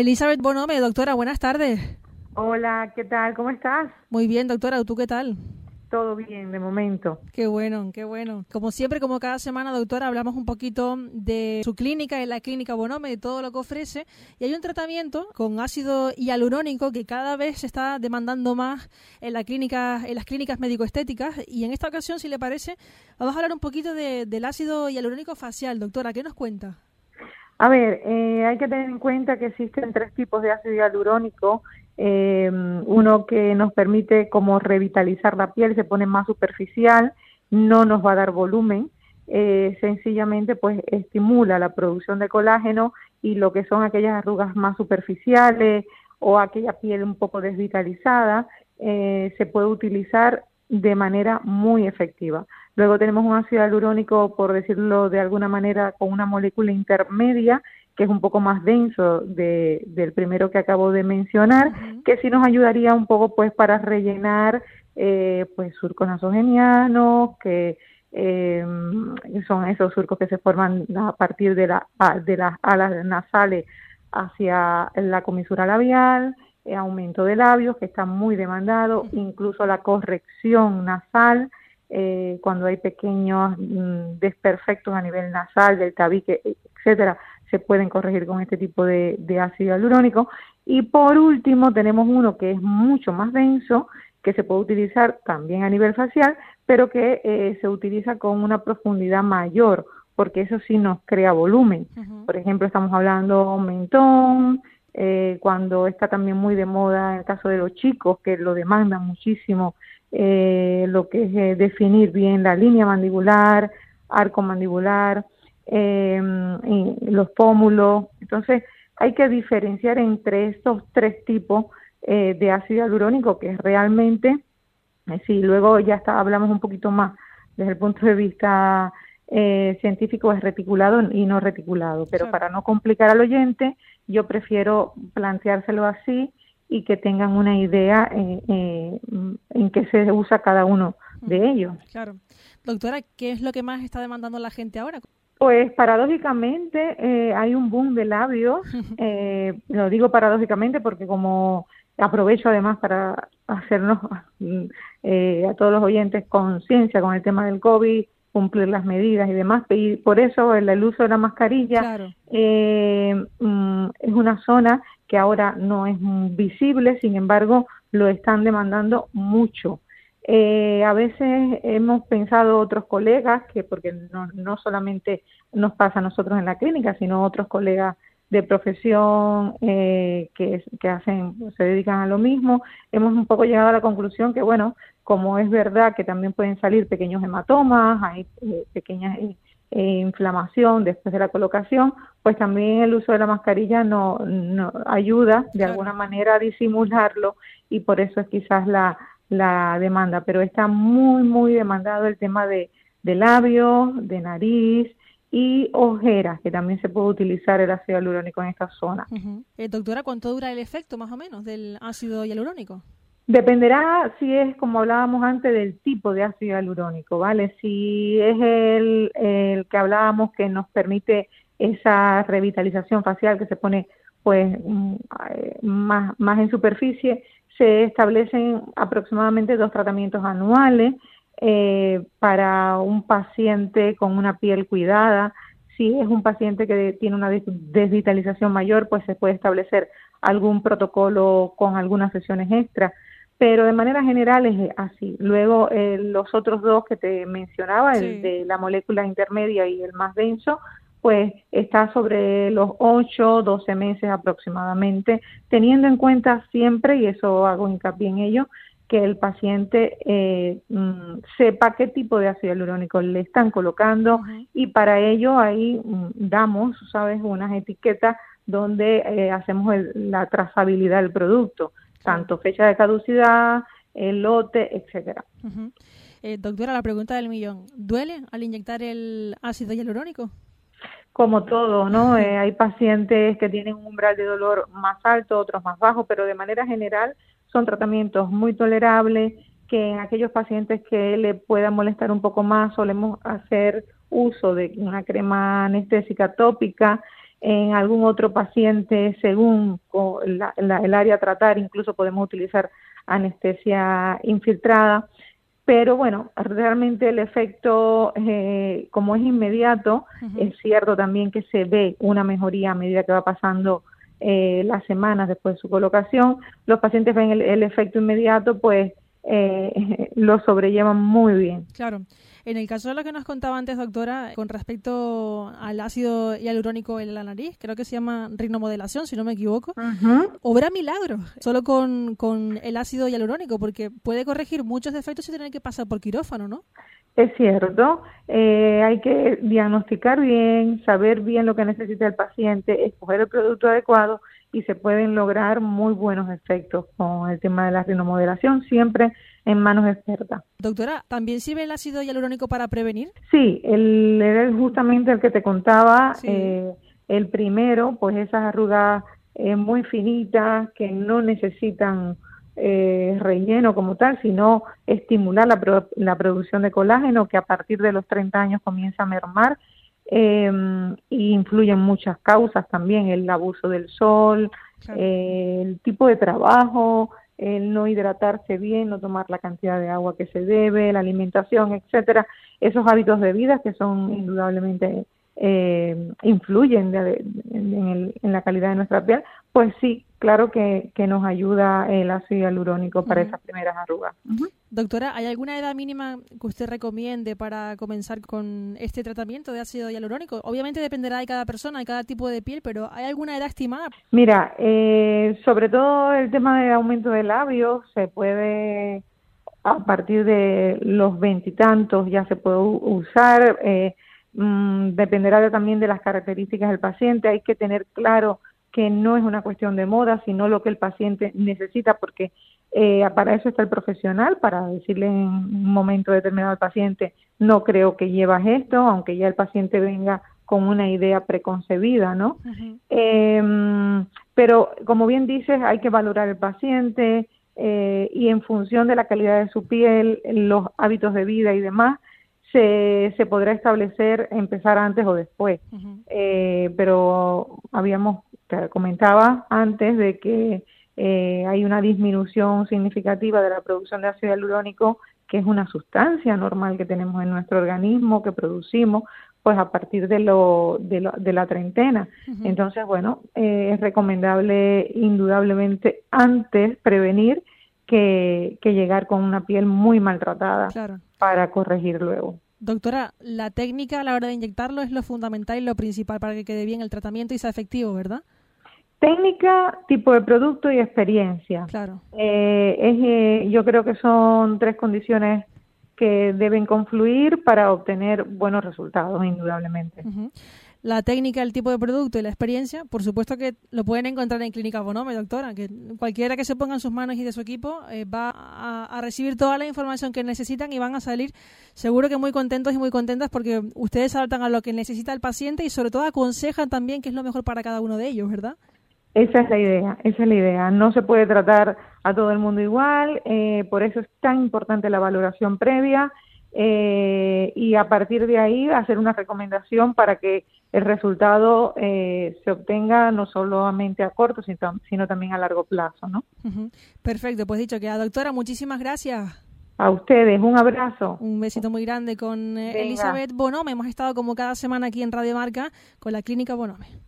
Elizabeth Bonome, doctora, buenas tardes. Hola, ¿qué tal? ¿Cómo estás? Muy bien, doctora, ¿tú qué tal? Todo bien, de momento. Qué bueno, qué bueno. Como siempre, como cada semana, doctora, hablamos un poquito de su clínica, de la clínica Bonome, de todo lo que ofrece. Y hay un tratamiento con ácido hialurónico que cada vez se está demandando más en, la clínica, en las clínicas médico-estéticas. Y en esta ocasión, si le parece, vamos a hablar un poquito del ácido hialurónico facial. Doctora, ¿qué nos cuenta? A ver, eh, hay que tener en cuenta que existen tres tipos de ácido hialurónico. Eh, uno que nos permite como revitalizar la piel, se pone más superficial, no nos va a dar volumen, eh, sencillamente pues estimula la producción de colágeno y lo que son aquellas arrugas más superficiales o aquella piel un poco desvitalizada, eh, se puede utilizar de manera muy efectiva. Luego tenemos un ácido hialurónico, por decirlo de alguna manera, con una molécula intermedia que es un poco más denso de, del primero que acabo de mencionar, que sí nos ayudaría un poco pues para rellenar eh, pues surcos nasogenianos, que eh, son esos surcos que se forman a partir de, la, de las alas nasales hacia la comisura labial, eh, aumento de labios, que está muy demandado, incluso la corrección nasal, eh, cuando hay pequeños mm, desperfectos a nivel nasal, del tabique, etcétera, se pueden corregir con este tipo de, ácido hialurónico. Y por último, tenemos uno que es mucho más denso, que se puede utilizar también a nivel facial, pero que eh, se utiliza con una profundidad mayor, porque eso sí nos crea volumen. Por ejemplo, estamos hablando mentón, eh, cuando está también muy de moda en el caso de los chicos, que lo demandan muchísimo, eh, lo que es definir bien la línea mandibular, arco mandibular, eh, los pómulos. Entonces, hay que diferenciar entre estos tres tipos eh, de ácido hialurónico que es realmente, eh, si luego ya está, hablamos un poquito más desde el punto de vista eh, científico, es reticulado y no reticulado. Pero para no complicar al oyente, yo prefiero planteárselo así y que tengan una idea en qué se usa cada uno de ellos. Claro. Doctora, ¿qué es lo que más está demandando la gente ahora? Pues paradójicamente eh, hay un boom de labios, eh, lo digo paradójicamente porque como aprovecho además para hacernos eh, a todos los oyentes conciencia con el tema del COVID, cumplir las medidas y demás, y por eso el, uso de la mascarilla mm, es una zona que ahora no es visible, sin embargo lo están demandando mucho. Eh, a veces hemos pensado otros colegas, que porque no, no solamente nos pasa a nosotros en la clínica, sino otros colegas de profesión eh, que, que hacen, se dedican a lo mismo, hemos un poco llegado a la conclusión que, bueno, como es verdad que también pueden salir pequeños hematomas, hay eh, pequeñas eh, inflamación después de la colocación, pues también el uso de la mascarilla no, no ayuda de alguna manera a disimularlo y por eso es quizás la, la demanda, pero está muy, muy demandado el tema de, de labios, de nariz y ojeras, que también se puede utilizar el ácido hialurónico en esta zona. Eh, doctora, ¿cuánto dura el efecto más o menos del ácido hialurónico? Dependerá si es, como hablábamos antes, del tipo de ácido hialurónico, ¿vale? Si es el, el que hablábamos que nos permite esa revitalización facial que se pone pues mm, eh, más, más en superficie, se establecen aproximadamente dos tratamientos anuales eh, para un paciente con una piel cuidada. Si es un paciente que tiene una desvitalización mayor, pues se puede establecer algún protocolo con algunas sesiones extra. Pero de manera general es así. Luego, eh, los otros dos que te mencionaba, el de la molécula intermedia y el más denso, pues está sobre los 8, 12 meses aproximadamente, teniendo en cuenta siempre, y eso hago hincapié en ello, que el paciente eh, mm, sepa qué tipo de ácido hialurónico le están colocando y para ello ahí mm, damos, sabes, unas etiquetas donde eh, hacemos la trazabilidad del producto, tanto fecha de caducidad, el lote, etcétera. Eh, doctora, la pregunta del millón, ¿duele al inyectar el ácido hialurónico? como todo, ¿no? Eh, hay pacientes que tienen un umbral de dolor más alto, otros más bajo, pero de manera general son tratamientos muy tolerables que en aquellos pacientes que le pueda molestar un poco más solemos hacer uso de una crema anestésica tópica en algún otro paciente según el área a tratar, incluso podemos utilizar anestesia infiltrada. Pero bueno, realmente el efecto, eh, como es inmediato, es cierto también que se ve una mejoría a medida que va pasando eh, las semanas después de su colocación. Los pacientes ven el efecto inmediato, pues eh, lo sobrellevan muy bien. Claro. En el caso de lo que nos contaba antes, doctora, con respecto al ácido hialurónico en la nariz, creo que se llama rinomodelación, si no me equivoco, obra milagro solo con, con el ácido hialurónico, porque puede corregir muchos defectos sin tener que pasar por quirófano, ¿no? Es cierto, eh, hay que diagnosticar bien, saber bien lo que necesita el paciente, escoger el producto adecuado y se pueden lograr muy buenos efectos con el tema de la rinomodelación, siempre en manos expertas. Doctora, ¿también sirve el ácido hialurónico para prevenir? Sí, el, era justamente el que te contaba, eh, el primero, pues esas arrugas eh, muy finitas que no necesitan eh, relleno como tal, sino estimular la, la producción de colágeno que a partir de los 30 años comienza a mermar eh, y influyen muchas causas también, el abuso del sol, eh, el tipo de trabajo, el no hidratarse bien, no tomar la cantidad de agua que se debe, la alimentación, etcétera, esos hábitos de vida que son indudablemente eh, influyen en, la calidad de nuestra piel, pues sí, claro que, nos ayuda el ácido hialurónico para esas primeras arrugas. Doctora, ¿hay alguna edad mínima que usted recomiende para comenzar con este tratamiento de ácido hialurónico? Obviamente dependerá de cada persona, de cada tipo de piel, pero ¿hay alguna edad estimada? Mira, eh, sobre todo el tema de aumento de labios se puede a partir de los veintitantos ya se puede usar. Eh, Mm, dependerá también de las características del paciente. Hay que tener claro que no es una cuestión de moda, sino lo que el paciente necesita, porque eh, para eso está el profesional, para decirle en un momento determinado al paciente, no creo que llevas esto, aunque ya el paciente venga con una idea preconcebida, ¿no? Em, pero como bien dices, hay que valorar el paciente eh, y en función de la calidad de su piel, los hábitos de vida y demás, se, se podrá establecer empezar antes o después. eh, pero habíamos, comentaba antes de que eh, hay una disminución significativa de la producción de ácido hialurónico, que es una sustancia normal que tenemos en nuestro organismo, que producimos, pues a partir de, lo, de, lo, de la treintena. Entonces, bueno, eh, es recomendable indudablemente antes prevenir que, que llegar con una piel muy maltratada para corregir luego. Doctora, la técnica a la hora de inyectarlo es lo fundamental y lo principal para que quede bien el tratamiento y sea efectivo, ¿verdad? Técnica, tipo de producto y experiencia. Claro. Eh, es, eh, yo creo que son tres condiciones que deben confluir para obtener buenos resultados, indudablemente la técnica, el tipo de producto y la experiencia, por supuesto que lo pueden encontrar en Clínica Bonome, doctora, que cualquiera que se ponga en sus manos y de su equipo eh, va a, recibir toda la información que necesitan y van a salir seguro que muy contentos y muy contentas porque ustedes adaptan a lo que necesita el paciente y sobre todo aconsejan también qué es lo mejor para cada uno de ellos, ¿verdad? Esa es la idea, esa es la idea. No se puede tratar a todo el mundo igual, eh, por eso es tan importante la valoración previa eh, y a partir de ahí hacer una recomendación para que el resultado eh, se obtenga no solamente a corto, sino, también a largo plazo, ¿no? Perfecto, pues dicho que a doctora, muchísimas gracias. A ustedes, un abrazo. Un besito muy grande con eh, Elizabeth Bonome. Hemos estado como cada semana aquí en Radio Marca con la Clínica Bonome.